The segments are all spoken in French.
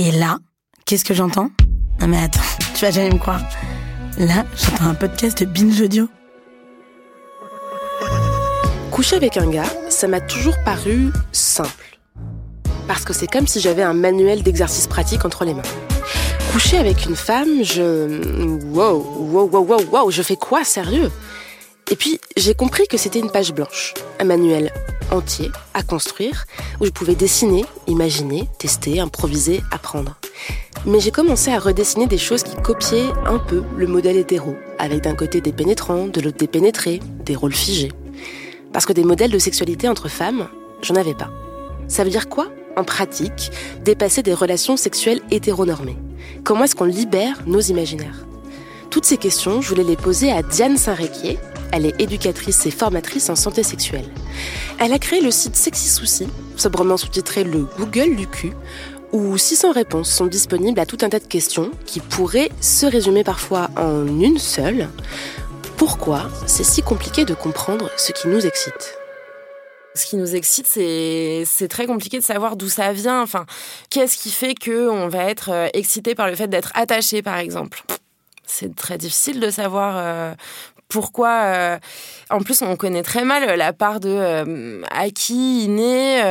Et là, qu'est-ce que j'entends? Non mais attends, tu vas jamais me croire. Là, j'entends un podcast de Binge Audio. Coucher avec un gars, ça m'a toujours paru simple. Parce que c'est comme si j'avais un manuel d'exercice pratique entre les mains. Coucher avec une femme, je... Wow, wow, wow, wow, wow, je fais quoi, sérieux? Et puis, j'ai compris que c'était une page blanche, un manuel entier à construire, où je pouvais dessiner, imaginer, tester, improviser, apprendre. Mais j'ai commencé à redessiner des choses qui copiaient un peu le modèle hétéro, avec d'un côté des pénétrants, de l'autre des pénétrés, des rôles figés. Parce que des modèles de sexualité entre femmes, j'en avais pas. Ça veut dire quoi, en pratique, dépasser des relations sexuelles hétéronormées? Comment est-ce qu'on libère nos imaginaires? Toutes ces questions, je voulais les poser à Diane Saint-Réquier. Elle est éducatrice et formatrice en santé sexuelle. Elle a créé le site Sexy Souci, sobrement sous-titré le Google du cul, où 600 réponses sont disponibles à tout un tas de questions qui pourraient se résumer parfois en une seule. Pourquoi c'est si compliqué de comprendre ce qui nous excite? Ce qui nous excite, c'est très compliqué de savoir d'où ça vient. Enfin, qu'est-ce qui fait que on va être euh, excité par le fait d'être attaché, par exemple? C'est très difficile de savoir euh, pourquoi. Euh, en plus, on connaît très mal la part de acquis, inné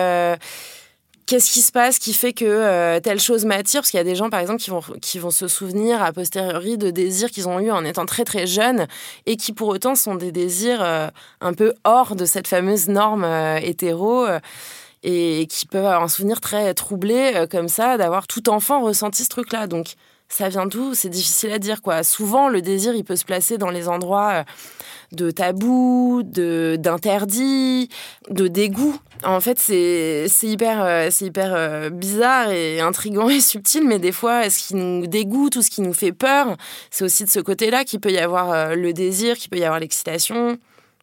qu'est-ce qui se passe qui fait que euh, telle chose m'attire? Parce qu'il y a des gens, par exemple, qui vont, qui vont se souvenir a posteriori de désirs qu'ils ont eus en étant très très jeunes et qui pour autant sont des désirs euh, un peu hors de cette fameuse norme euh, hétéro et qui peuvent avoir un souvenir très troublé comme ça d'avoir tout enfant ressenti ce truc-là. Donc ça vient d'où? C'est difficile à dire quoi. Souvent le désir il peut se placer dans les endroits de tabou, de d'interdit, de dégoût. En fait, c'est hyper, euh, hyper euh, bizarre et intrigant et subtil, mais des fois, ce qui nous dégoûte ou ce qui nous fait peur, c'est aussi de ce côté-là qu'il peut y avoir euh, le désir, qu'il peut y avoir l'excitation.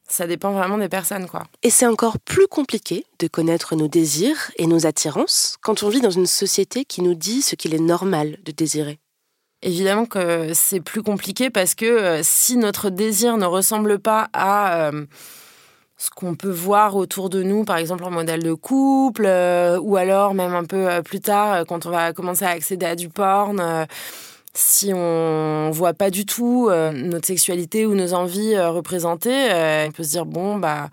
Ça dépend vraiment des personnes, quoi. Et c'est encore plus compliqué de connaître nos désirs et nos attirances quand on vit dans une société qui nous dit ce qu'il est normal de désirer. Évidemment que c'est plus compliqué parce que euh, si notre désir ne ressemble pas à euh, ce qu'on peut voir autour de nous, par exemple en modèle de couple, euh, ou alors même un peu plus tard quand on va commencer à accéder à du porn, si on voit pas du tout notre sexualité ou nos envies représentées, on peut se dire bon bah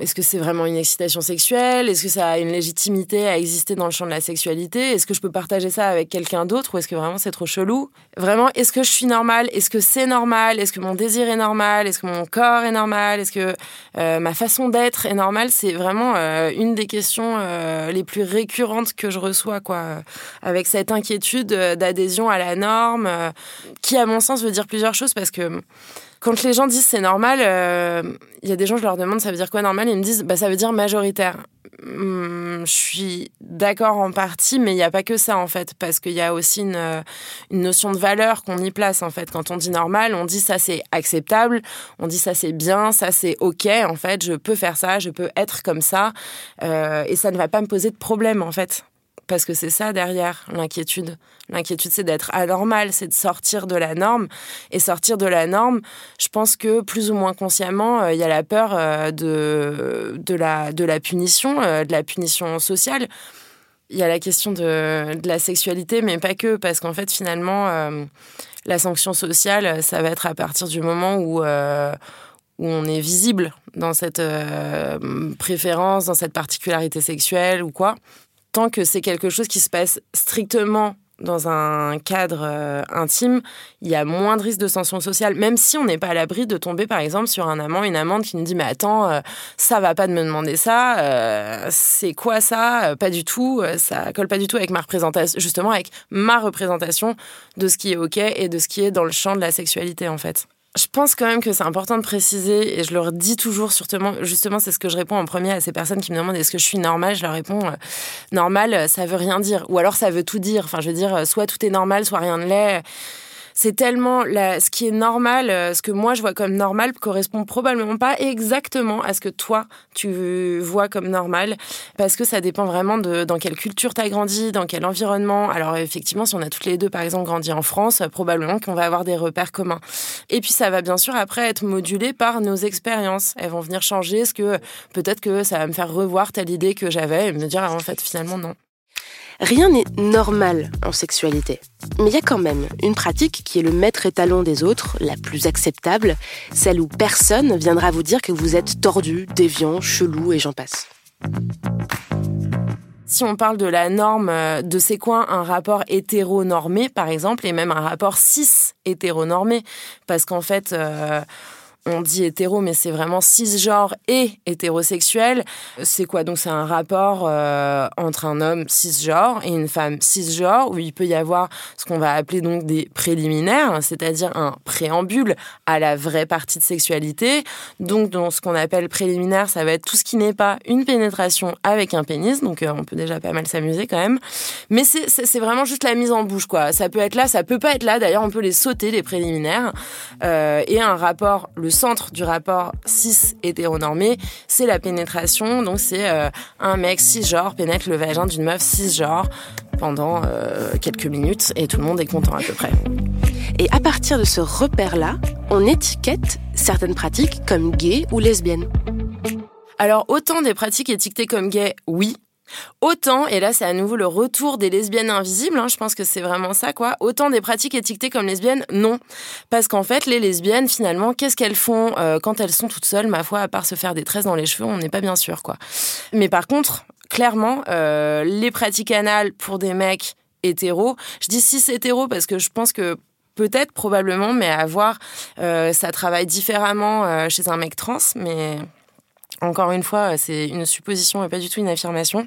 est-ce que c'est vraiment une excitation sexuelle? Est-ce que ça a une légitimité à exister dans le champ de la sexualité? Est-ce que je peux partager ça avec quelqu'un d'autre ou est-ce que vraiment c'est trop chelou? Vraiment, est-ce que je suis normale? Est-ce que c'est normal? Est-ce que mon désir est normal? Est-ce que mon corps est normal? Est-ce que euh, ma façon d'être est normale? C'est vraiment euh, une des questions euh, les plus récurrentes que je reçois, quoi, avec cette inquiétude d'adhésion à la norme, qui, à mon sens, veut dire plusieurs choses parce que quand les gens disent c'est normal, il euh, y a des gens, je leur demande ça veut dire quoi normal, ils me disent bah, ça veut dire majoritaire. Hum, je suis d'accord en partie, mais il n'y a pas que ça en fait, parce qu'il y a aussi une, euh, une, notion de valeur qu'on y place en fait. Quand on dit normal, on dit ça c'est acceptable, on dit ça c'est bien, ça c'est ok en fait, je peux faire ça, je peux être comme ça, euh, et ça ne va pas me poser de problème en fait parce que c'est ça derrière l'inquiétude. L'inquiétude, c'est d'être anormal, c'est de sortir de la norme. Et sortir de la norme, je pense que plus ou moins consciemment, euh, il y a la peur euh, de, la, punition, euh, de la punition sociale. Il y a la question de, la sexualité, mais pas que, parce qu'en fait, finalement, la sanction sociale, ça va être à partir du moment où on est visible dans cette préférence, dans cette particularité sexuelle ou quoi que c'est quelque chose qui se passe strictement dans un cadre euh, intime, il y a moins de risques de sanction sociale, même si on n'est pas à l'abri de tomber, par exemple, sur un amant, une amante qui nous dit, mais attends, euh, ça va pas de me demander ça, euh, c'est quoi ça Pas du tout, ça colle pas du tout avec ma représentation, justement avec ma représentation de ce qui est ok et de ce qui est dans le champ de la sexualité, en fait je pense quand même que c'est important de préciser, et je leur dis toujours, justement, c'est ce que je réponds en premier à ces personnes qui me demandent est-ce que je suis normale? Je leur réponds euh, normal, ça veut rien dire. Ou alors ça veut tout dire. Enfin, je veux dire, soit tout est normal, soit rien ne l'est c'est tellement ce qui est normal, euh, ce que moi je vois comme normal correspond probablement pas exactement à ce que toi tu vois comme normal, parce que ça dépend vraiment de dans quelle culture tu as grandi, dans quel environnement. Alors effectivement, si on a toutes les deux par exemple grandi en France, probablement qu'on va avoir des repères communs. Et puis ça va bien sûr après être modulé par nos expériences. Elles vont venir changer, ce que peut-être que ça va me faire revoir telle idée que j'avais et me dire ah, en fait finalement non. Rien n'est normal en sexualité. Mais il y a quand même une pratique qui est le maître étalon des autres, la plus acceptable, celle où personne viendra vous dire que vous êtes tordu, déviant, chelou et j'en passe. Si on parle de la norme euh, de c'est quoi un rapport hétéronormé, par exemple, et même un rapport cis hétéronormé, parce qu'en fait, euh, on dit hétéro, mais c'est vraiment cisgenre et hétérosexuel. C'est quoi? Donc c'est un rapport euh, entre un homme cisgenre et une femme cisgenre où il peut y avoir ce qu'on va appeler donc des préliminaires, c'est-à-dire un préambule à la vraie partie de sexualité. Donc dans ce qu'on appelle préliminaire, ça va être tout ce qui n'est pas une pénétration avec un pénis. Donc euh, on peut déjà pas mal s'amuser quand même. Mais c'est vraiment juste la mise en bouche quoi. Ça peut être là, ça peut pas être là. D'ailleurs on peut les sauter les préliminaires euh, et un rapport le centre du rapport cis hétéronormé, c'est la pénétration. Donc c'est euh, un mec cisgenre pénètre le vagin d'une meuf cisgenre pendant euh, quelques minutes et tout le monde est content à peu près. Et à partir de ce repère-là, on étiquette certaines pratiques comme gays ou lesbiennes. Alors autant des pratiques étiquetées comme gays, oui, Autant, et là c'est à nouveau le retour des lesbiennes invisibles, hein, je pense que c'est vraiment ça quoi, autant des pratiques étiquetées comme lesbiennes, non. Parce qu'en fait, les lesbiennes, finalement, qu'est-ce qu'elles font euh, quand elles sont toutes seules, ma foi, à part se faire des tresses dans les cheveux, on n'est pas bien sûr quoi. Mais par contre, clairement, euh, les pratiques anales pour des mecs hétéros, je dis cis hétéros parce que je pense que peut-être, probablement, mais à voir, euh, ça travaille différemment chez un mec trans, mais encore une fois, c'est une supposition et pas du tout une affirmation.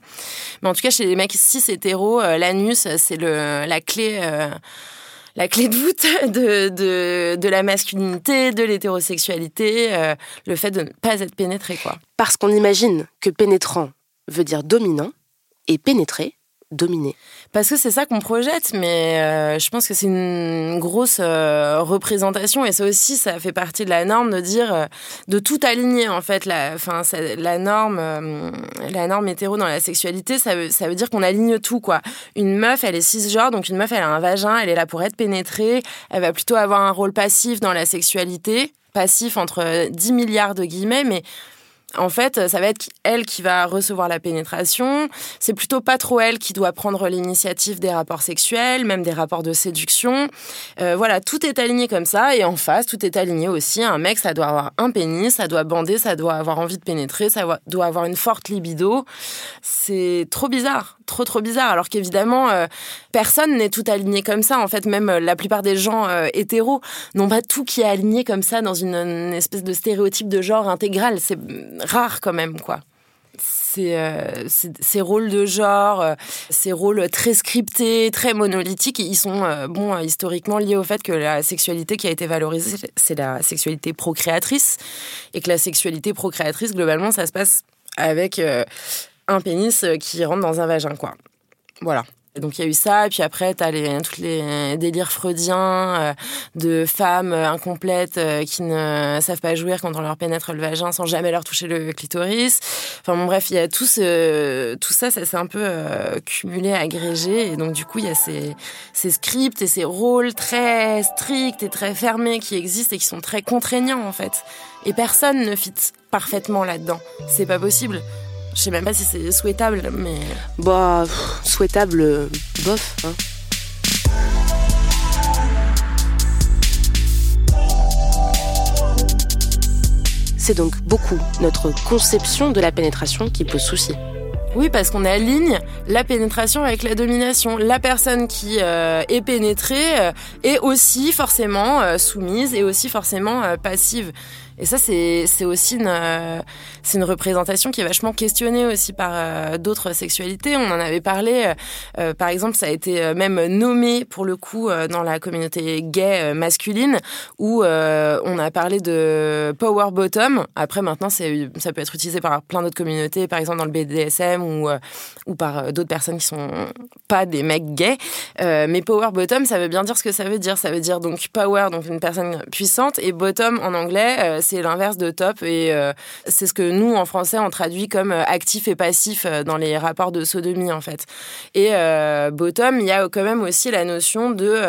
Mais en tout cas, chez les mecs cis hétéros, euh, l'anus, c'est la clé. Euh, la clé de voûte de, de, la masculinité, de l'hétérosexualité, euh, le fait de ne pas être pénétré. Quoi. Parce qu'on imagine que pénétrant veut dire dominant et pénétrer dominer Parce que c'est ça qu'on projette, mais euh, je pense que c'est une grosse euh, représentation et ça aussi, ça fait partie de la norme de dire, euh, de tout aligner en fait. La, la norme, la norme hétéro dans la sexualité, ça veut, ça veut dire qu'on aligne tout quoi. Une meuf, elle est cisgenre, donc une meuf, elle a un vagin, elle est là pour être pénétrée, elle va plutôt avoir un rôle passif dans la sexualité, passif entre 10 milliards de guillemets, mais en fait, ça va être elle qui va recevoir la pénétration. C'est plutôt pas trop elle qui doit prendre l'initiative des rapports sexuels, même des rapports de séduction. Euh, voilà, tout est aligné comme ça. Et en face, tout est aligné aussi. Un mec, ça doit avoir un pénis, ça doit bander, ça doit avoir envie de pénétrer, ça doit avoir une forte libido. C'est trop bizarre, trop trop bizarre. Alors qu'évidemment, euh, personne n'est tout aligné comme ça. En fait, même euh, la plupart des gens hétéros n'ont pas tout qui est aligné comme ça dans une, espèce de stéréotype de genre intégral. C'est rare quand même, quoi. Euh, ces rôles de genre, euh, ces rôles très scriptés, très monolithiques, ils sont euh, bon historiquement liés au fait que la sexualité qui a été valorisée, c'est la sexualité procréatrice, et que la sexualité procréatrice, globalement, ça se passe avec un pénis qui rentre dans un vagin, quoi. Voilà. Donc il y a eu ça, et puis après tu as les, tous les délires freudiens euh, de femmes incomplètes euh, qui ne savent pas jouir quand on leur pénètre le vagin sans jamais leur toucher le clitoris. Enfin bon bref, il y a tout, ça, ça s'est un peu euh, cumulé, agrégé, et donc du coup il y a ces, ces scripts et ces rôles très stricts et très fermés qui existent et qui sont très contraignants en fait. Et personne ne fit parfaitement là-dedans. C'est pas possible. Je sais même pas si c'est souhaitable, mais. Bah, souhaitable, bof. Hein. C'est donc beaucoup notre conception de la pénétration qui pose souci. Oui, parce qu'on aligne la pénétration avec la domination. La personne qui euh, est pénétrée euh, est aussi forcément euh, soumise et aussi forcément passive. Et ça, c'est aussi une, euh, une représentation qui est vachement questionnée aussi par euh, d'autres sexualités. On en avait parlé, euh, par exemple, ça a été même nommé pour le coup dans la communauté gay masculine, où on a parlé de power bottom. Après, maintenant, ça peut être utilisé par plein d'autres communautés, par exemple dans le BDSM ou, ou par d'autres personnes qui sont pas des mecs gays. mais power bottom, ça veut bien dire ce que ça veut dire. Ça veut dire donc power, donc une personne puissante, et bottom en anglais, c'est l'inverse de top et euh, c'est ce que nous en français on traduit comme euh, actif et passif euh, dans les rapports de sodomie en fait. Et bottom, il y a quand même aussi la notion de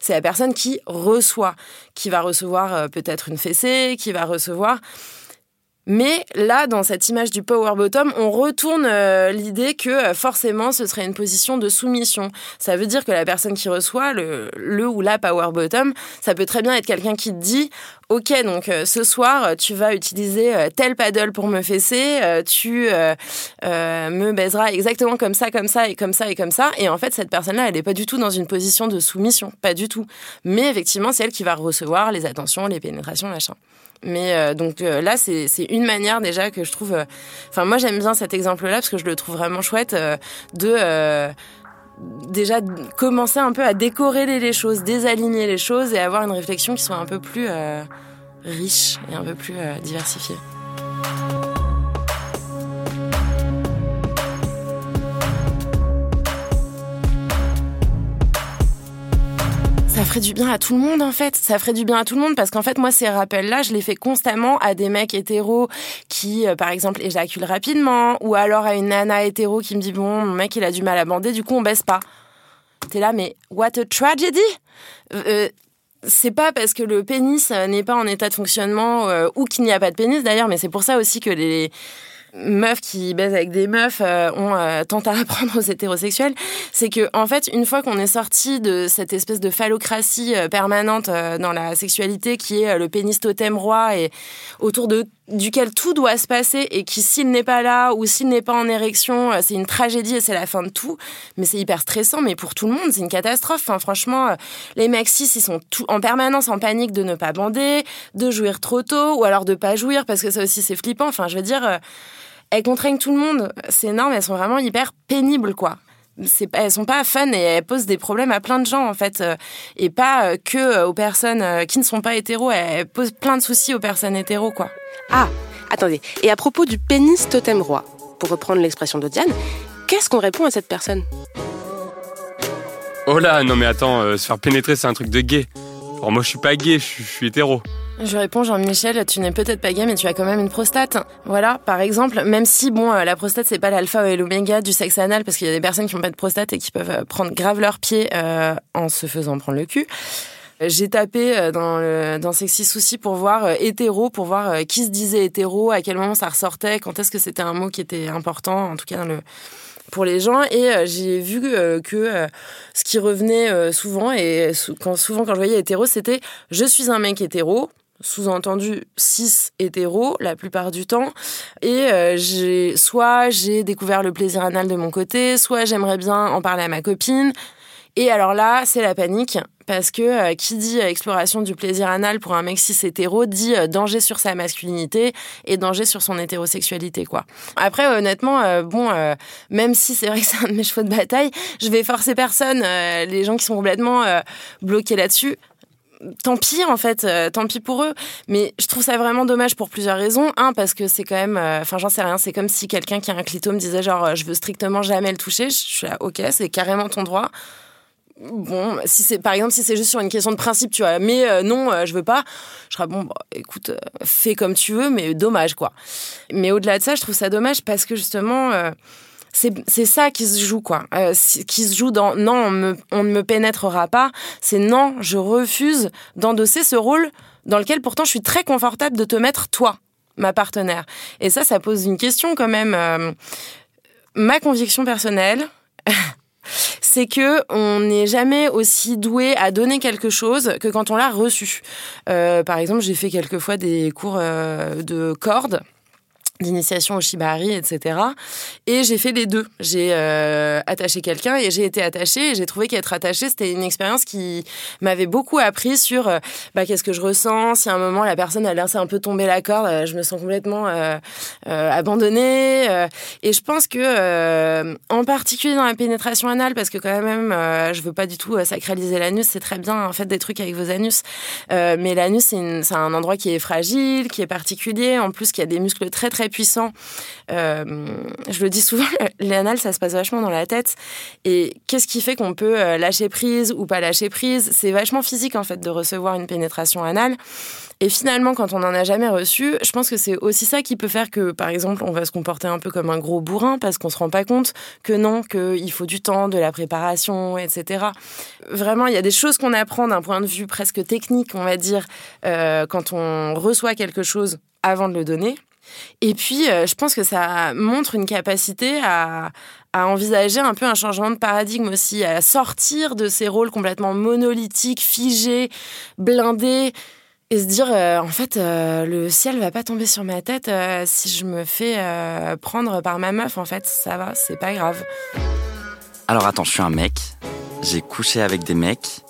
c'est la personne qui reçoit, qui va recevoir peut-être une fessée, qui va recevoir mais là, dans cette image du power bottom, on retourne euh, l'idée que euh, forcément ce serait une position de soumission. Ça veut dire que la personne qui reçoit le, ou la power bottom, ça peut très bien être quelqu'un qui te dit Ok, donc euh, ce soir, tu vas utiliser tel paddle pour me fesser, tu me baiseras exactement comme ça, comme ça et comme ça et comme ça. Et en fait, cette personne-là, elle n'est pas du tout dans une position de soumission, pas du tout. Mais effectivement, c'est elle qui va recevoir les attentions, les pénétrations, machin. Mais euh, donc euh, là, c'est une manière déjà que je trouve. Euh, enfin, moi, j'aime bien cet exemple-là parce que je le trouve vraiment chouette de déjà commencer un peu à décorer les choses, désaligner les choses et avoir une réflexion qui soit un peu plus riche et un peu plus diversifiée. Ferait du bien à tout le monde en fait. Ça ferait du bien à tout le monde parce qu'en fait moi ces rappels-là, je les fais constamment à des mecs hétéros qui euh, par exemple éjaculent rapidement ou alors à une nana hétéro qui me dit bon mon mec il a du mal à bander, du coup on baisse pas. T'es là mais what a tragedy. Euh, c'est pas parce que le pénis n'est pas en état de fonctionnement euh, ou qu'il n'y a pas de pénis d'ailleurs, mais c'est pour ça aussi que les meufs qui baisent avec des meufs euh, ont euh, tant à apprendre aux hétérosexuels, c'est que en fait, une fois qu'on est sorti de cette espèce de phallocratie euh, permanente dans la sexualité qui est le pénis totem roi et autour de duquel tout doit se passer et qui s'il n'est pas là ou s'il n'est pas en érection, c'est une tragédie et c'est la fin de tout. Mais c'est hyper stressant, mais pour tout le monde, c'est une catastrophe. Enfin, franchement, les cis, ils sont en permanence en panique de ne pas bander, de jouir trop tôt ou alors de pas jouir parce que ça aussi c'est flippant. Enfin, je veux dire elles contraignent tout le monde. C'est énorme, elles sont vraiment hyper pénibles, quoi. C'est, elles sont pas fun et elles posent des problèmes à plein de gens en fait euh, et pas euh, que euh, aux personnes qui ne sont pas hétéros. Elles posent plein de soucis aux personnes hétéros quoi. Ah attendez. Et à propos du pénis totem roi pour reprendre l'expression de Diane qu'est-ce qu'on répond à cette personne? Oh là non mais attends se faire pénétrer c'est un truc de gay. Alors moi je suis pas gay je suis hétéro je réponds Jean-Michel, tu n'es peut-être pas gay mais tu as quand même une prostate. Voilà, par exemple, même si bon euh, la prostate c'est pas l'alpha et l'oméga du sexe anal parce qu'il y a des personnes qui n'ont pas de prostate et qui peuvent euh, prendre grave leur pied euh, en se faisant prendre le cul. J'ai tapé dans, le, dans Sexy Souci pour voir hétéro, pour voir qui se disait hétéro, à quel moment ça ressortait, quand est-ce que c'était un mot qui était important, en tout cas dans le, pour les gens et euh, j'ai vu euh, que euh, ce qui revenait souvent et souvent quand je voyais hétéro c'était je suis un mec hétéro sous-entendu cis hétéro la plupart du temps. Et j'ai soit j'ai découvert le plaisir anal de mon côté soit j'aimerais bien en parler à ma copine. Et alors là, c'est la panique parce que euh, qui dit euh, exploration du plaisir anal pour un mec cis hétéro dit euh, danger sur sa masculinité et danger sur son hétérosexualité quoi. Après honnêtement bon même si c'est vrai que c'est un de mes chevaux de bataille, je vais forcer personne les gens qui sont complètement bloqués là-dessus tant pis en fait, tant pis pour eux. Mais je trouve ça vraiment dommage pour plusieurs raisons. Un, parce que c'est quand même, enfin j'en sais rien, c'est comme si quelqu'un qui a un clito me disait genre je veux strictement jamais le toucher. Je suis là, ok, c'est carrément ton droit bon, si c'est par exemple si c'est juste sur une question de principe, tu vois, mais euh, non, euh, je veux pas, je serais bon, bah, écoute, euh, fais comme tu veux, mais dommage quoi. Mais au-delà de ça, je trouve ça dommage parce que justement, c'est ça qui se joue quoi, qui se joue dans non, on, on ne me pénétrera pas, c'est non, je refuse d'endosser ce rôle dans lequel pourtant je suis très confortable de te mettre toi, ma partenaire. Et ça, ça pose une question quand même. ma conviction personnelle. c'est que on n'est jamais aussi doué à donner quelque chose que quand on l'a reçu. Euh, par exemple, j'ai fait quelques fois des cours euh, de cordes d'initiation au shibari, etc. Et j'ai fait les deux. J'ai euh, attaché quelqu'un et j'ai été attachée. J'ai trouvé qu'être attachée, c'était une expérience qui m'avait beaucoup appris sur euh, bah, qu'est-ce que je ressens. Si à un moment la personne a laissé un peu tomber la corde, euh, je me sens complètement abandonnée. et je pense que, en particulier dans la pénétration anale, parce que quand même, je veux pas du tout sacraliser l'anus. C'est très bien, en fait, des trucs avec vos anus. mais l'anus, c'est un endroit qui est fragile, qui est particulier. En plus, qui a des muscles très très puissant. Euh, je le dis souvent, l'anal, ça se passe vachement dans la tête. Et qu'est-ce qui fait qu'on peut euh, lâcher prise ou pas lâcher prise? C'est vachement physique, en fait, de recevoir une pénétration anale. Et finalement, quand on n'en a jamais reçu, je pense que c'est aussi ça qui peut faire que, par exemple, on va se comporter un peu comme un gros bourrin parce qu'on se rend pas compte que non, qu'il faut du temps, de la préparation, etc. Vraiment, il y a des choses qu'on apprend d'un point de vue presque technique, on va dire, euh, quand on reçoit quelque chose avant de le donner. Et puis, euh, je pense que ça montre une capacité à, envisager un peu un changement de paradigme aussi, à sortir de ces rôles complètement monolithiques, figés, blindés, et se dire, euh, en fait, euh, le ciel va pas tomber sur ma tête si je me fais prendre par ma meuf, en fait, ça va, c'est pas grave. Alors attends, je suis un mec, j'ai couché avec des mecs,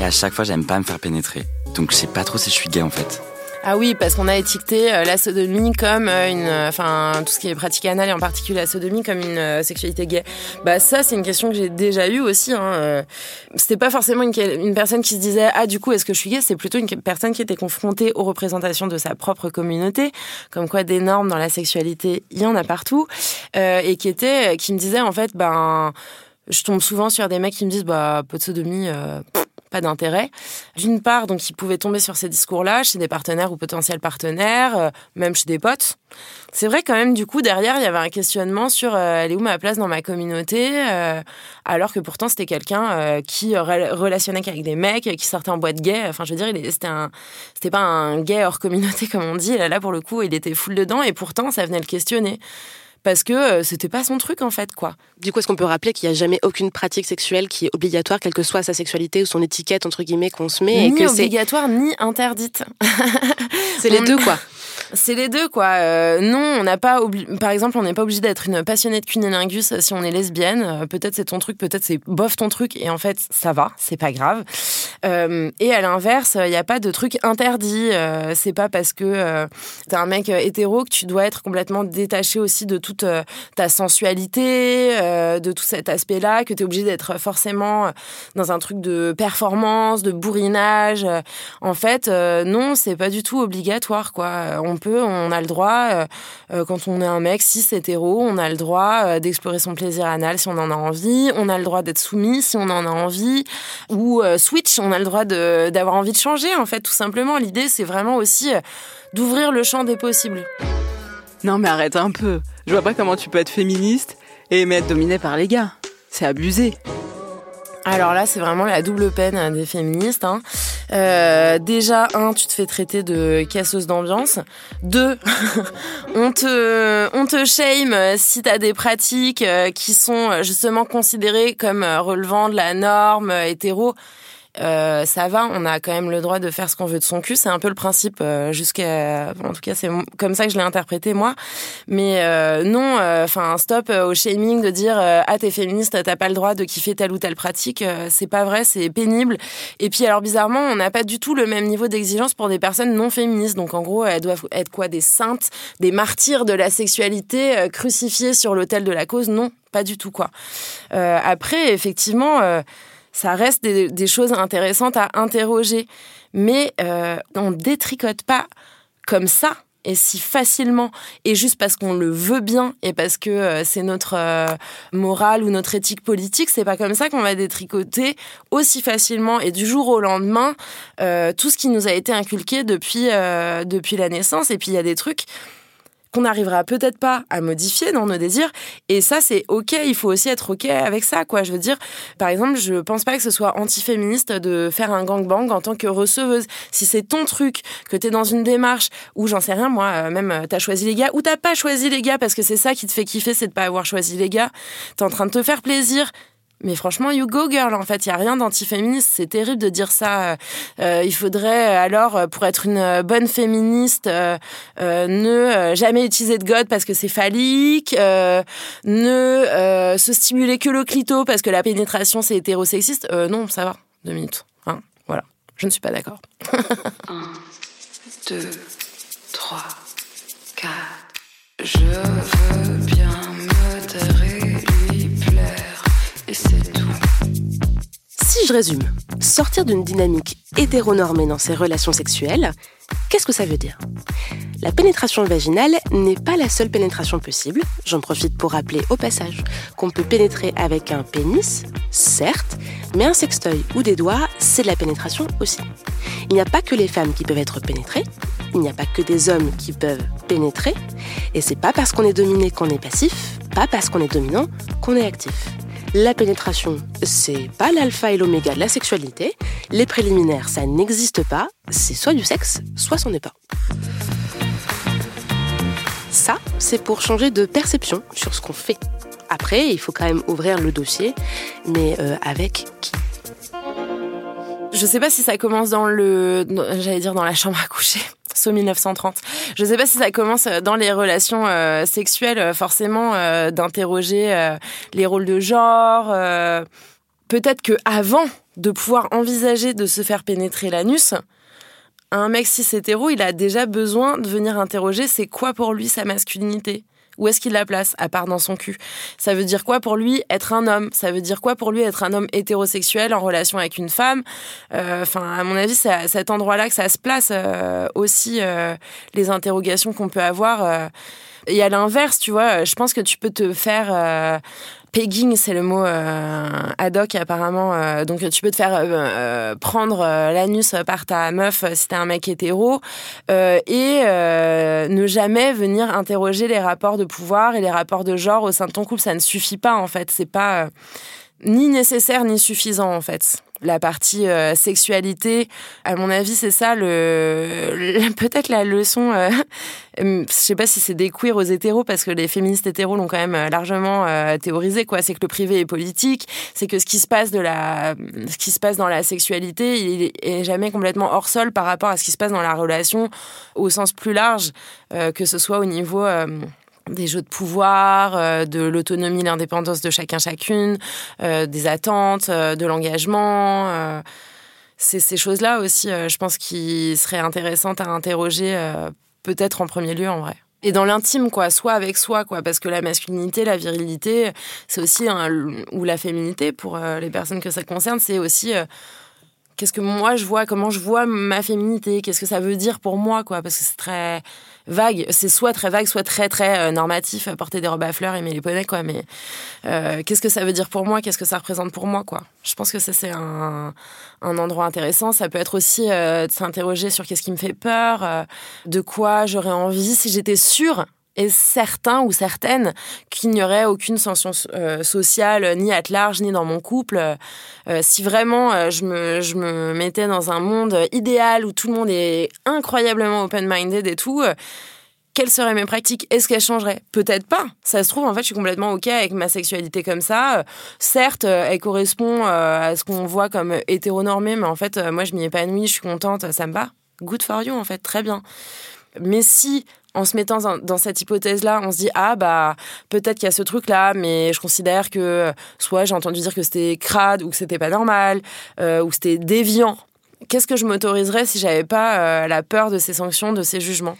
et à chaque fois, j'aime pas me faire pénétrer. Donc je sais pas trop si je suis gay en fait. Ah oui, parce qu'on a étiqueté euh, la sodomie comme euh, une, euh, enfin tout ce qui est pratique anale et en particulier la sodomie comme une sexualité gay. Bah ça, c'est une question que j'ai déjà eue aussi. Hein. C'était pas forcément une, personne qui se disait ah du coup est-ce que je suis gay, c'est plutôt une personne qui était confrontée aux représentations de sa propre communauté, comme quoi des normes dans la sexualité, il y en a partout, et qui était, qui me disait en fait ben je tombe souvent sur des mecs qui me disent bah peu de sodomie d'intérêt. D'une part, donc, ils pouvaient tomber sur ces discours-là chez des partenaires ou potentiels partenaires, euh, même chez des potes. C'est vrai quand même, du coup, derrière, il y avait un questionnement sur euh, elle est où ma place dans ma communauté, euh, alors que pourtant c'était quelqu'un qui relationnait avec des mecs, qui sortait en boîte gay. Enfin, je veux dire, c'était pas un gay hors communauté comme on dit. Là, pour le coup, il était full dedans, et pourtant, ça venait le questionner parce que euh, c'était pas son truc en fait quoi. Du coup, est-ce qu'on peut rappeler qu'il n'y a jamais aucune pratique sexuelle qui est obligatoire, quelle que soit sa sexualité ou son étiquette entre guillemets qu'on se met, ni et que obligatoire ni interdite. c'est les deux quoi. C'est les deux, quoi. Euh, non, on n'a pas, par exemple, on n'est pas obligé d'être une passionnée de cunnilingus si on est lesbienne. Euh, peut-être c'est ton truc, peut-être c'est bof ton truc, et en fait, ça va, c'est pas grave. Euh, et à l'inverse, il n'y a pas de truc interdit. c'est pas parce que t'es un mec hétéro que tu dois être complètement détaché aussi de toute ta sensualité, de tout cet aspect-là, que t'es obligé d'être forcément dans un truc de performance, de bourrinage. En fait, non, c'est pas du tout obligatoire, quoi. On on a le droit, euh, euh, quand on est un mec cis hétéro, on a le droit euh, d'explorer son plaisir anal si on en a envie, on a le droit d'être soumis si on en a envie, ou switch, on a le droit d'avoir envie de changer, en fait, tout simplement. L'idée, c'est vraiment aussi d'ouvrir le champ des possibles. Non, mais arrête un peu. Je vois pas comment tu peux être féministe et aimer être dominée par les gars. C'est abusé. Alors là, c'est vraiment la double peine des féministes. Hein. Euh, déjà, un, tu te fais traiter de casseuse d'ambiance. Deux, on te, on te shame si t'as des pratiques euh, qui sont justement considérées comme relevant de la norme hétéro. Euh, ça va, on a quand même le droit de faire ce qu'on veut de son cul. C'est un peu le principe euh, jusqu'à, en tout cas, c'est comme ça que je l'ai interprété moi. Mais euh, non, enfin, stop au shaming de dire ah t'es féministe, t'as pas le droit de kiffer telle ou telle pratique. c'est pas vrai, c'est pénible. Et puis alors bizarrement, on n'a pas du tout le même niveau d'exigence pour des personnes non féministes. Donc en gros, elles doivent être quoi? Des saintes, des martyrs de la sexualité crucifiées sur l'autel de la cause? Non, pas du tout quoi. après, effectivement ça reste des, choses intéressantes à interroger. Mais euh, on ne détricote pas comme ça et si facilement. Et juste parce qu'on le veut bien et parce que euh, c'est notre euh, morale ou notre éthique politique, c'est pas comme ça qu'on va détricoter aussi facilement. Et du jour au lendemain tout ce qui nous a été inculqué depuis depuis la naissance. Et puis il y a des trucs qu'on n'arrivera peut-être pas à modifier dans nos désirs. Et ça, c'est OK. Il faut aussi être OK avec ça, quoi. Je veux dire, par exemple, je pense pas que ce soit antiféministe de faire un gangbang en tant que receveuse. Si c'est ton truc, que tu es dans une démarche où, j'en sais rien, moi, euh, même, euh, t'as choisi les gars ou t'as pas choisi les gars parce que c'est ça qui te fait kiffer, c'est de pas avoir choisi les gars. T'es en train de te faire plaisir Mais franchement, you go girl, en fait, il y a rien d'antiféministe. C'est terrible de dire ça. Euh, il faudrait alors, pour être une bonne féministe, euh, euh, ne jamais utiliser de god parce que c'est phallique, ne se stimuler que le clito parce que la pénétration c'est hétérosexiste. non, ça va. Deux minutes. Hein, voilà. Je ne suis pas d'accord. Un, deux, trois, quatre. Je veux Si je résume, sortir d'une dynamique hétéronormée dans ses relations sexuelles, qu'est-ce que ça veut dire? La pénétration vaginale n'est pas la seule pénétration possible. J'en profite pour rappeler au passage qu'on peut pénétrer avec un pénis, certes, mais un sextoy ou des doigts, c'est de la pénétration aussi. Il n'y a pas que les femmes qui peuvent être pénétrées, il n'y a pas que des hommes qui peuvent pénétrer, et c'est pas parce qu'on est dominé qu'on est passif, pas parce qu'on est dominant qu'on est actif. La pénétration, c'est pas l'alpha et l'oméga de la sexualité. Les préliminaires, ça n'existe pas. C'est soit du sexe, soit c'en est pas. Ça, c'est pour changer de perception sur ce qu'on fait. Après, il faut quand même ouvrir le dossier, mais euh, avec qui? Je sais pas si ça commence dans le, j'allais dire dans la chambre à coucher. 1930. Je sais pas si ça commence euh, dans les relations euh, sexuelles, euh, forcément, d'interroger les rôles de genre. Peut-être que avant de pouvoir envisager de se faire pénétrer l'anus, un mec cis hétéro, il a déjà besoin de venir interroger c'est quoi pour lui sa masculinité. Où est-ce qu'il la place, à part dans son cul? Ça veut dire quoi pour lui être un homme? Ça veut dire quoi pour lui être un homme hétérosexuel en relation avec une femme? Euh, Enfin, à mon avis, c'est à cet endroit-là que ça se place euh, aussi euh, les interrogations qu'on peut avoir. Et à l'inverse, tu vois, je pense que tu peux te faire pegging, c'est le mot euh, ad hoc apparemment. Euh, donc tu peux te faire euh, prendre l'anus par ta meuf si t'es un mec hétéro et ne jamais venir interroger les rapports de pouvoir et les rapports de genre au sein de ton couple. Ça ne suffit pas en fait. C'est pas ni nécessaire ni suffisant en fait la partie euh, sexualité. À mon avis, c'est ça le, peut-être la leçon. Euh, je sais pas si c'est des queers aux hétéros parce que les féministes hétéros l'ont quand même euh, largement théorisé quoi. C'est que le privé est politique. C'est que ce qui se passe de la, ce qui se passe dans la sexualité, il est jamais complètement hors sol par rapport à ce qui se passe dans la relation au sens plus large, que ce soit au niveau des jeux de pouvoir, euh, de l'autonomie, l'indépendance de chacun chacune, euh, des attentes, euh, de l'engagement. c'est ces choses-là aussi, je pense, qui seraient intéressantes à interroger, peut-être en premier lieu en vrai. Et dans l'intime, quoi, soit avec soi, quoi, parce que la masculinité, la virilité, c'est aussi, ou la féminité, pour les personnes que ça concerne, c'est aussi qu'est-ce que moi je vois, comment je vois ma féminité, qu'est-ce que ça veut dire pour moi, quoi, parce que c'est très vague. C'est soit très vague, soit très très euh, normatif, porter des robes à fleurs, aimer les poneys, quoi. Mais euh, qu'est-ce que ça veut dire pour moi? Qu'est-ce que ça représente pour moi, quoi? Je pense que ça c'est un, un, endroit intéressant. Ça peut être aussi euh, de s'interroger sur qu'est-ce qui me fait peur, de quoi j'aurais envie si j'étais sûre et certains ou certaines qu'il n'y aurait aucune sanction euh, sociale ni à large ni dans mon couple. Euh, si vraiment euh, je, me, je me mettais dans un monde idéal où tout le monde est incroyablement open-minded et tout, quelles seraient mes pratiques? Est-ce qu'elles changeraient? Peut-être pas. Ça se trouve, en fait, je suis complètement OK avec ma sexualité comme ça. certes, elle correspond à ce qu'on voit comme hétéronormé, mais en fait, moi, je m'y épanouis, je suis contente, ça me va. Good for you, en fait, très bien. Mais si en se mettant dans cette hypothèse-là, on se dit ah bah peut-être qu'il y a ce truc-là, mais je considère que soit j'ai entendu dire que c'était crade ou que c'était pas normal euh, ou que c'était déviant. Qu'est-ce que je m'autoriserais si j'avais pas euh, la peur de ces sanctions, de ces jugements?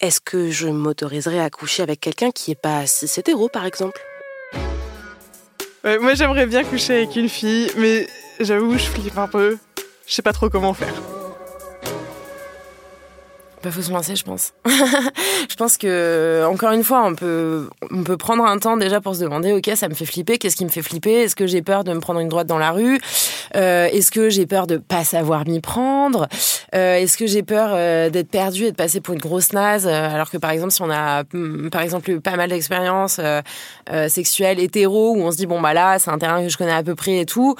Est-ce que je m'autoriserais à coucher avec quelqu'un qui est pas cis hétéro, par exemple? Moi, j'aimerais bien coucher avec une fille, mais j'avoue, je flippe un peu. Je sais pas trop comment faire. Bah, faut se lancer, je pense. je pense que, encore une fois, on peut, prendre un temps déjà pour se demander, ok, ça me fait flipper, qu'est-ce qui me fait flipper? Est-ce que j'ai peur de me prendre une droite dans la rue? Euh, Est-ce que j'ai peur de pas savoir m'y prendre? Euh, Est-ce que j'ai peur euh, d'être perdu et de passer pour une grosse naze? Alors que, par exemple, si on a, mm, par exemple, eu pas mal d'expériences sexuelles hétéro, où on se dit, bon, bah là, c'est un terrain que je connais à peu près et tout,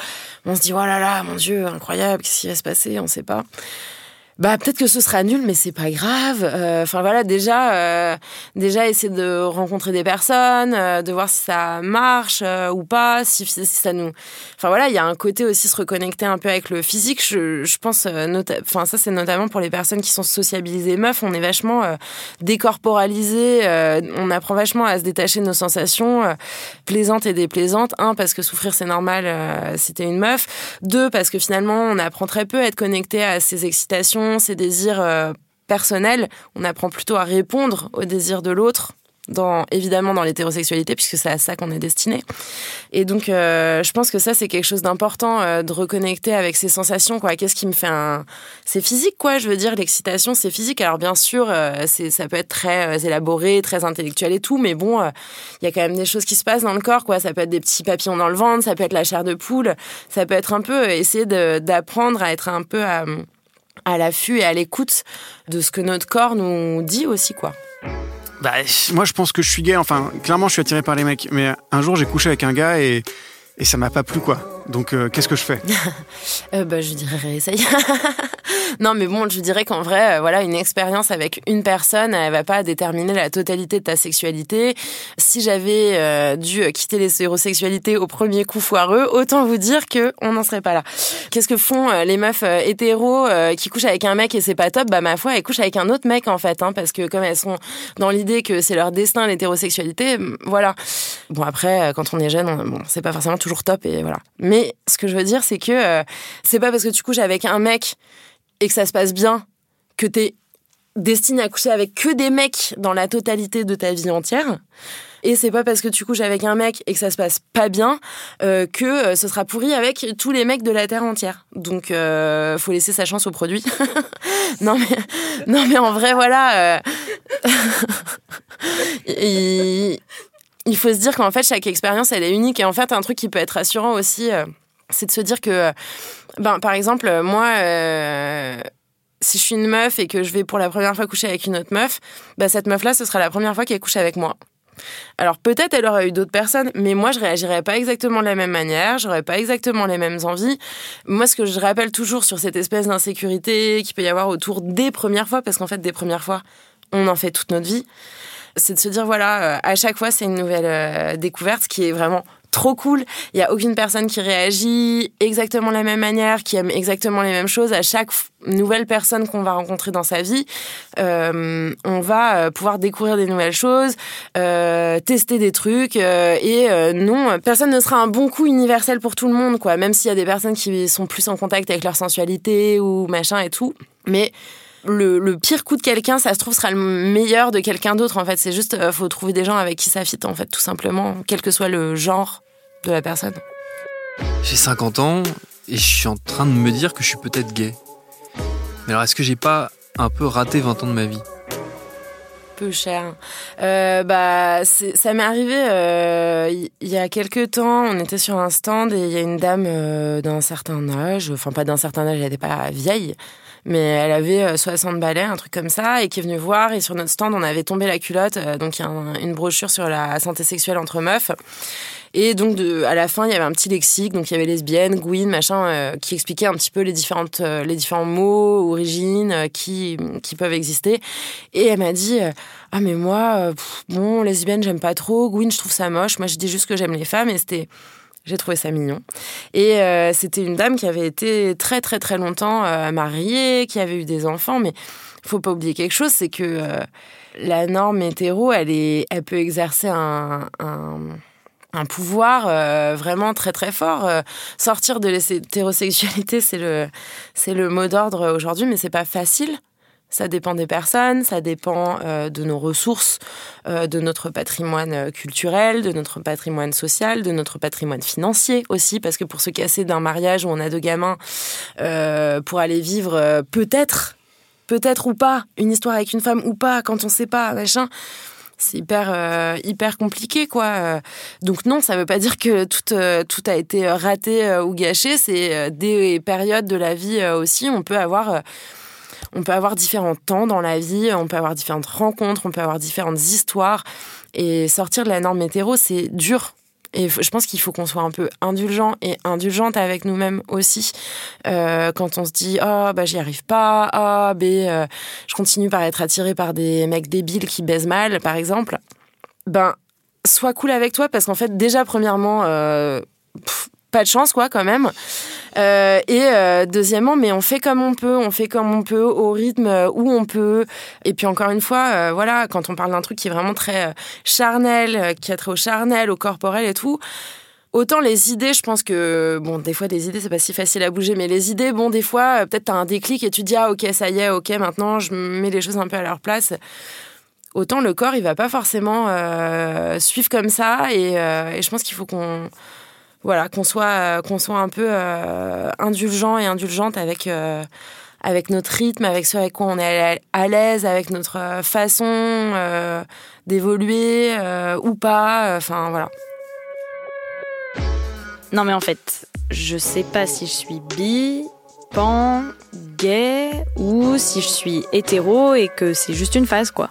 on se dit, oh là là, mon Dieu, incroyable, qu'est-ce qui va se passer? On sait pas. Bah peut-être que ce sera nul mais c'est pas grave. Euh, enfin voilà déjà euh, déjà essayer de rencontrer des personnes euh, de voir si ça marche euh, ou pas si, si ça nous enfin voilà il y a un côté aussi se reconnecter un peu avec le physique. Je, je pense euh, enfin ça c'est notamment pour les personnes qui sont sociabilisées meufs. On est vachement décorporalisé on apprend vachement à se détacher de nos sensations plaisantes et déplaisantes. Un parce que souffrir c'est normal si t'es une meuf. Deux parce que finalement on apprend très peu à être connecté à ses excitations ses désirs euh, personnels on apprend plutôt à répondre aux désirs de l'autre évidemment dans l'hétérosexualité, puisque c'est à ça qu'on est destiné. Et donc, euh, je pense que ça, c'est quelque chose d'important, euh, de reconnecter avec ses sensations, quoi. Qu'est-ce qui me fait un... C'est physique, quoi, je veux dire, l'excitation, c'est physique. Alors, bien sûr, c'est, ça peut être très élaboré, très intellectuel et tout, mais bon, il y a quand même des choses qui se passent dans le corps, quoi. Ça peut être des petits papillons dans le ventre, ça peut être la chair de poule, ça peut être un peu essayer d'apprendre à être un peu à, à l'affût et à l'écoute de ce que notre corps nous dit aussi, quoi. Bah, moi, je pense que je suis gay. Enfin, clairement, je suis attiré par les mecs. Mais un jour, j'ai couché avec un gars et, et ça m'a pas plu, quoi. Donc, euh, qu'est-ce que je fais? Euh, bah, je dirais réessaye. non, mais bon, je dirais qu'en vrai, euh, voilà, une expérience avec une personne, elle va pas déterminer la totalité de ta sexualité. Si j'avais dû quitter les au premier coup foireux, autant vous dire que on n'en serait pas là. Qu'est-ce que font les meufs hétéros qui couchent avec un mec et c'est pas top? Bah, ma foi, elles couchent avec un autre mec en fait, hein, parce que comme elles sont dans l'idée que c'est leur destin l'hétérosexualité, voilà. Bon après, quand on est jeune, on- bon, c'est pas forcément toujours top et voilà. Mais ce que je veux dire, c'est que euh, c'est pas parce que tu couches avec un mec et que ça se passe bien que t'es destiné à coucher avec que des mecs dans la totalité de ta vie entière. Et c'est pas parce que tu couches avec un mec et que ça se passe pas bien euh, que euh, ce sera pourri avec tous les mecs de la terre entière. Donc faut laisser sa chance au produit. non mais non mais en vrai voilà. il, il faut se dire qu'en fait chaque expérience elle est unique et en fait un truc qui peut être rassurant aussi euh, c'est de se dire que ben par exemple moi euh, si je suis une meuf et que je vais pour la première fois coucher avec une autre meuf, bah cette meuf-là, ce sera la première fois qu'elle couche avec moi. Alors peut-être elle aurait eu d'autres personnes, mais moi je réagirais pas exactement de la même manière, j'aurais pas exactement les mêmes envies. Moi ce que je rappelle toujours sur cette espèce d'insécurité qu'il peut y avoir autour des premières fois, parce qu'en fait des premières fois, on en fait toute notre vie, c'est de se dire voilà, euh, à chaque fois c'est une nouvelle euh, découverte qui est vraiment trop cool. Il y a aucune personne qui réagit exactement de la même manière, qui aime exactement les mêmes choses. À chaque nouvelle personne qu'on va rencontrer dans sa vie, euh, on va pouvoir découvrir des nouvelles choses, tester des trucs. et non, personne ne sera un bon coup universel pour tout le monde, quoi. Même s'il y a des personnes qui sont plus en contact avec leur sensualité ou machin et tout. Mais le, pire coup de quelqu'un, ça se trouve, sera le meilleur de quelqu'un d'autre. En fait, c'est juste, euh, faut trouver des gens avec qui ça fit, en fait, tout simplement, quel que soit le genre de la personne. J'ai 50 ans et je suis en train de me dire que je suis peut-être gay. Mais alors, est-ce que j'ai pas un peu raté 20 ans de ma vie? Peu cher. Euh, bah, ça m'est arrivé euh, il y a quelques temps. On était sur un stand et il y a une dame euh, d'un certain âge, enfin pas d'un certain âge, elle n'était pas vieille, mais elle avait euh, 60 balais, un truc comme ça, et qui est venue voir. Et sur notre stand, on avait tombé la culotte. euh, donc il y a un- une brochure sur la santé sexuelle entre meufs. Et donc, à la fin, il y avait un petit lexique. Donc, il y avait lesbienne, gouine, machin, euh, qui expliquait un petit peu les, différentes, euh, les différents mots, origines, euh, qui, qui peuvent exister. Et elle m'a dit Ah, mais moi, pff, bon, lesbienne, j'aime pas trop. Gouine, je trouve ça moche. Moi, je dis juste que j'aime les femmes. Et c'était. J'ai trouvé ça mignon. Et c'était une dame qui avait été très, très, très longtemps mariée, qui avait eu des enfants. Mais il faut pas oublier quelque chose c'est que la norme hétéro, elle, est, elle peut exercer un un pouvoir euh, vraiment très très fort. Euh, sortir de l'hétérosexualité, c'est le c'est le mot d'ordre aujourd'hui, mais c'est pas facile. Ça dépend des personnes, ça dépend euh, de nos ressources, de notre patrimoine culturel, de notre patrimoine social, de notre patrimoine financier aussi, parce que pour se casser d'un mariage où on a deux gamins, pour aller vivre peut-être, peut-être ou pas, une histoire avec une femme ou pas, quand on sait pas, machin, c'est hyper euh, hyper compliqué quoi. Euh, Donc non, ça veut pas dire que tout euh, tout a été raté ou gâché. C'est des périodes de la vie aussi. On peut avoir on peut avoir différents temps dans la vie. On peut avoir différentes rencontres. On peut avoir différentes histoires. Et sortir de la norme hétéro, c'est dur. Et je pense qu'il faut qu'on soit un peu indulgent et indulgente avec nous-mêmes aussi. Euh, quand on se dit oh bah j'y arrive pas, ah oh, je continue par être attiré par des mecs débiles qui baisent mal, par exemple. Ben sois cool avec toi parce qu'en fait déjà premièrement euh, pas de chance quoi quand même. Euh, et euh, deuxièmement, mais on fait comme on peut, on fait comme on peut, au rythme où on peut. Et puis encore une fois, euh, voilà, quand on parle d'un truc qui est vraiment très charnel, qui a trait au charnel, au corporel et tout. Autant les idées, je pense que, bon, des fois, des idées, c'est pas si facile à bouger, mais les idées, bon, des fois, peut-être t'as un déclic et tu dis, ah, ok, ça y est, ok, maintenant, je mets les choses un peu à leur place. Autant le corps, il va pas forcément suivre comme ça, et je pense qu'il faut qu'on voilà, qu'on soit, euh, qu'on soit un peu euh, indulgent et indulgente avec, euh, avec notre rythme, avec ce avec quoi on est à l'aise, avec notre façon d'évoluer ou pas. Enfin, voilà. Non, mais en fait, je sais pas si je suis bi, pan, gay ou si je suis hétéro et que c'est juste une phase, quoi.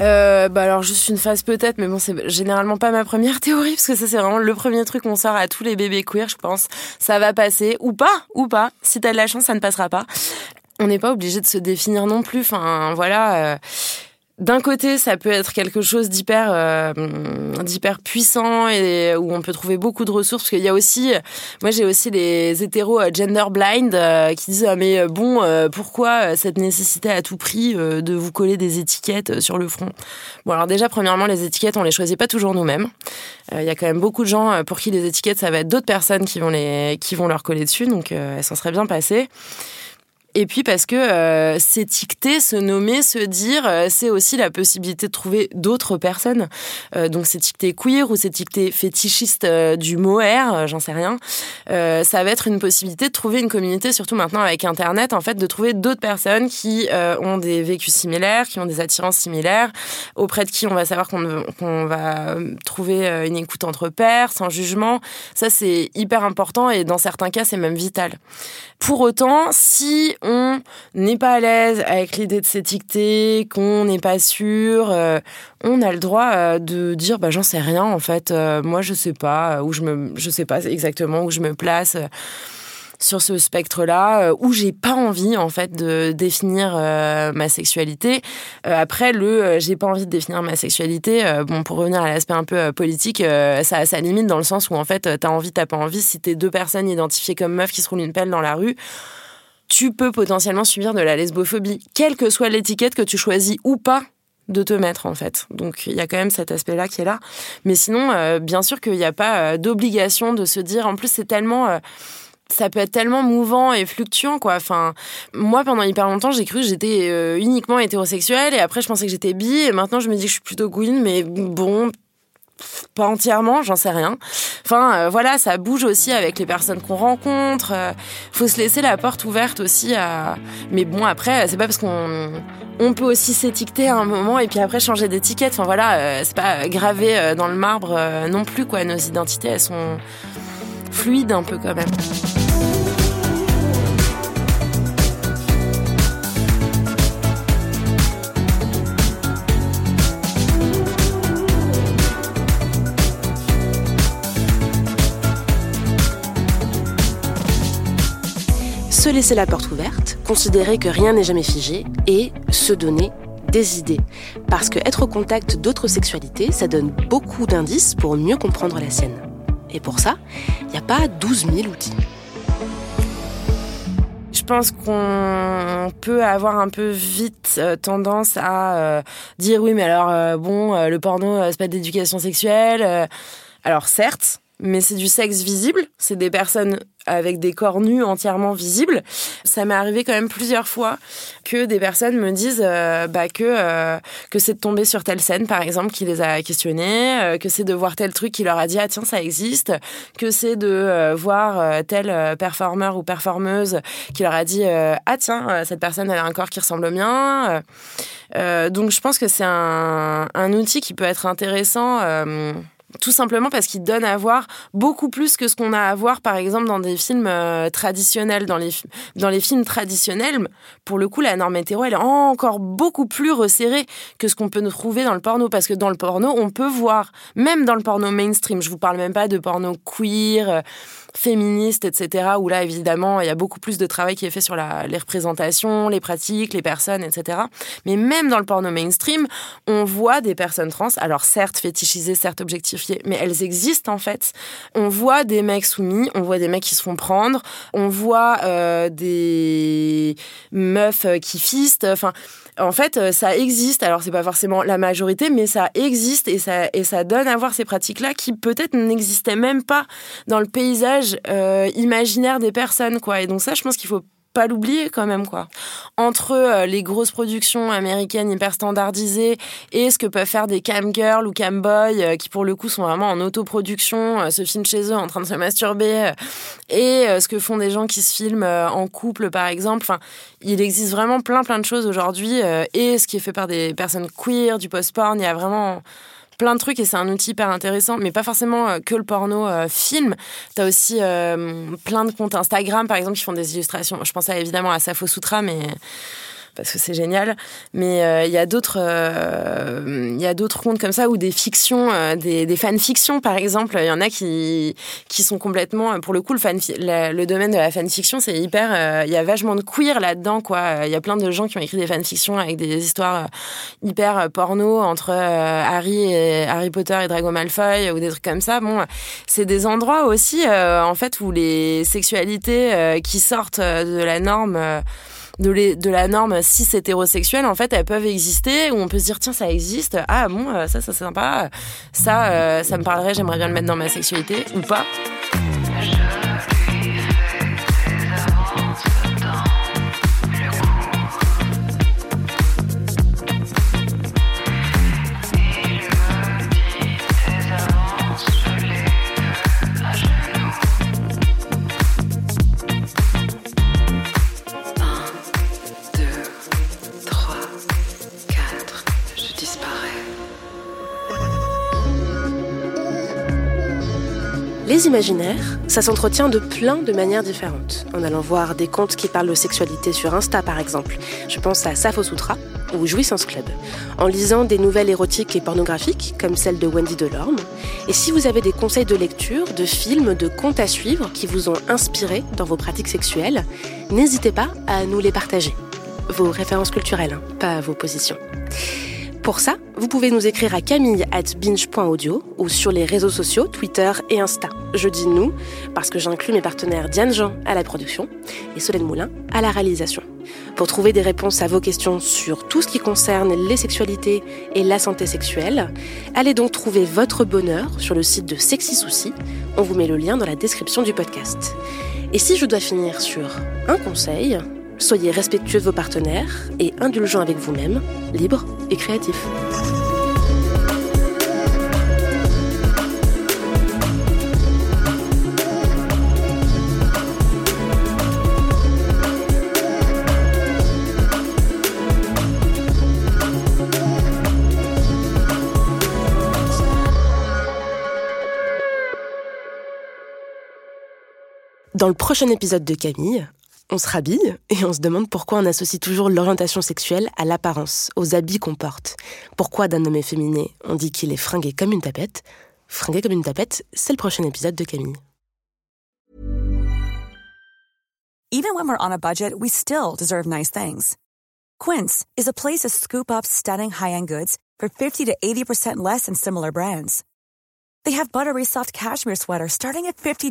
Euh, bah alors juste une phase peut-être, mais bon c'est généralement pas ma première théorie parce que ça c'est vraiment le premier truc qu'on sort à tous les bébés queer, je pense. Ça va passer ou pas, ou pas. Si t'as de la chance, ça ne passera pas. On n'est pas obligé de se définir non plus. Enfin voilà. Euh, d'un côté, ça peut être quelque chose d'hyper euh, d'hyper puissant et où on peut trouver beaucoup de ressources parce qu'il y a aussi moi j'ai aussi les hétéros euh, gender blind euh, qui disent ah, mais bon pourquoi cette nécessité à tout prix de vous coller des étiquettes sur le front? Bon alors déjà premièrement les étiquettes on les choisit pas toujours nous-mêmes. Il y a quand même beaucoup de gens pour qui les étiquettes ça va être d'autres personnes qui vont les qui vont leur coller dessus donc elles s'en seraient bien passées. Et puis parce que euh, s'étiqueter, se nommer, se dire, euh, c'est aussi la possibilité de trouver d'autres personnes. Euh, donc s'étiqueter queer ou s'étiqueter fétichiste euh, du mot R, j'en sais rien. ça va être une possibilité de trouver une communauté, surtout maintenant avec Internet, en fait, de trouver d'autres personnes qui ont des vécus similaires, qui ont des attirances similaires, auprès de qui on va savoir qu'on va trouver une écoute entre pairs, sans jugement. Ça, c'est hyper important et dans certains cas, c'est même vital. Pour autant, si n'est pas à l'aise avec l'idée de s'étiqueter, qu'on n'est pas sûr, euh, on a le droit euh, de dire bah j'en sais rien en fait, euh, moi je sais pas où je me je sais pas exactement où je me place sur ce spectre-là où j'ai pas envie en fait de définir ma sexualité. après le j'ai pas envie de définir ma sexualité, bon pour revenir à l'aspect un peu politique, ça a sa limite dans le sens où en fait t'as envie t'as pas envie. Si t'es deux personnes identifiées comme meufs qui se roulent une pelle dans la rue, tu peux potentiellement subir de la lesbophobie, quelle que soit l'étiquette que tu choisis ou pas de te mettre en fait. Donc il y a quand même cet aspect-là qui est là. Mais sinon, euh, bien sûr qu'il n'y a pas euh, d'obligation de se dire. En plus, c'est tellement euh, ça peut être tellement mouvant et fluctuant quoi. Enfin, moi pendant hyper longtemps, j'ai cru que j'étais uniquement hétérosexuelle et après je pensais que j'étais bi et maintenant je me dis que je suis plutôt queen mais bon, pas entièrement, j'en sais rien. Enfin, euh, voilà, ça bouge aussi avec les personnes qu'on rencontre. Euh, faut se laisser la porte ouverte aussi à. Mais bon, après, c'est pas parce qu'on on peut aussi s'étiqueter à un moment et puis après changer d'étiquette. Enfin voilà, euh, c'est pas gravé dans le marbre non plus quoi. Nos identités, elles sont fluides un peu quand même. Se laisser la porte ouverte, considérer que rien n'est jamais figé et se donner des idées. Parce que être au contact d'autres sexualités, ça donne beaucoup d'indices pour mieux comprendre la sienne. Et pour ça, il n'y a pas 12 000 outils. Je pense qu'on peut avoir un peu vite euh, tendance à euh, dire oui, mais alors euh, bon, le porno, c'est pas d'éducation sexuelle. alors certes, mais c'est du sexe visible. C'est des personnes avec des corps nus entièrement visibles. Ça m'est arrivé quand même plusieurs fois que des personnes me disent euh, bah, que euh, que c'est de tomber sur telle scène par exemple qui les a questionnés, euh, que c'est de voir tel truc qui leur a dit ah tiens ça existe, que c'est de voir tel performeur ou performeuse qui leur a dit ah tiens cette personne elle a un corps qui ressemble au mien. donc je pense que c'est un, un outil qui peut être intéressant tout simplement parce qu'il donne à voir beaucoup plus que ce qu'on a à voir, par exemple, dans des films euh, traditionnels. Dans les, dans les films traditionnels, pour le coup, la norme hétéro, elle est encore beaucoup plus resserrée que ce qu'on peut trouver dans le porno. Parce que dans le porno, on peut voir, même dans le porno mainstream, je vous parle même pas de porno queer, euh, féministe, etc., où là, évidemment, il y a beaucoup plus de travail qui est fait sur la, les représentations, les pratiques, les personnes, etc. Mais même dans le porno mainstream, on voit des personnes trans, alors certes fétichisées, certes objectifiées, mais elles existent en fait. On voit des mecs soumis, on voit des mecs qui se font prendre, on voit euh, des meufs qui fistent, enfin en fait, euh, ça existe. Alors, c'est pas forcément la majorité, mais ça existe et ça, et ça donne à voir ces pratiques-là qui peut-être n'existaient même pas dans le paysage euh, imaginaire des personnes, quoi. Et donc ça, je pense qu'il faut pas l'oublier quand même quoi. Entre euh, les grosses productions américaines hyper standardisées et ce que peuvent faire des cam girls ou cam boys euh, qui pour le coup sont vraiment en autoproduction, se filment chez eux en train de se masturber et ce que font des gens qui se filment en couple par exemple. Enfin, il existe vraiment plein plein de choses aujourd'hui et ce qui est fait par des personnes queer, du post-porn, il y a vraiment plein de trucs et c'est un outil hyper intéressant, mais pas forcément euh, que le porno euh, film. Tu as aussi euh, plein de comptes Instagram, par exemple, qui font des illustrations. Je pensais évidemment à Safo Sutra, mais parce que c'est génial. Mais euh, il y a d'autres, euh, il y a d'autres comptes comme ça ou des fictions, euh, des, des fanfictions par exemple. Il y en a qui qui sont complètement, pour le coup, le fan, le domaine de la fanfiction, c'est hyper. Il y a vachement de queer là-dedans, quoi. Il y a plein de gens qui ont écrit des fanfictions avec des histoires hyper porno entre Harry et Harry Potter et Drago Malfoy ou des trucs comme ça. Bon, c'est des endroits aussi, en fait, où les sexualités qui sortent de la norme de, la norme cis hétérosexuelle, en fait, elles peuvent exister, où on peut se dire, tiens, ça existe, ah bon, euh, ça, ça c'est sympa, ça, euh, ça me parlerait, j'aimerais bien le mettre dans ma sexualité, ou pas. Imaginaires, ça s'entretient de plein de manières différentes. En allant voir des comptes qui parlent de sexualité sur Insta par exemple. Je pense à Safo Sutra ou Jouissance Club. En lisant des nouvelles érotiques et pornographiques comme celle de Wendy Delorme. Et si vous avez des conseils de lecture, de films, de comptes à suivre qui vous ont inspiré dans vos pratiques sexuelles, n'hésitez pas à nous les partager. Vos références culturelles, hein, pas vos positions. Pour ça, vous pouvez nous écrire à camille at binge.audio ou sur les réseaux sociaux Twitter et Insta. Je dis nous parce que j'inclus mes partenaires Diane Jean à la production et Solène Moulin à la réalisation. Pour trouver des réponses à vos questions sur tout ce qui concerne les sexualités et la santé sexuelle, allez donc trouver votre bonheur sur le site de Sexy Souci. On vous met le lien dans la description du podcast. Et si je dois finir sur un conseil, Soyez respectueux de vos partenaires et indulgents avec vous-même, libre et créatif. Dans le prochain épisode de Camille, on se rhabille et on se demande pourquoi on associe toujours l'orientation sexuelle à l'apparence, aux habits qu'on porte. Pourquoi d'un homme efféminé, on dit qu'il est fringué comme une tapette? Fringué comme une tapette, c'est le prochain épisode de Camille. Even when we're on a budget, we still deserve nice things. Quince is a place to scoop up stunning high-end goods for 50 to 80% less than similar brands. They have buttery soft cashmere sweaters starting at $50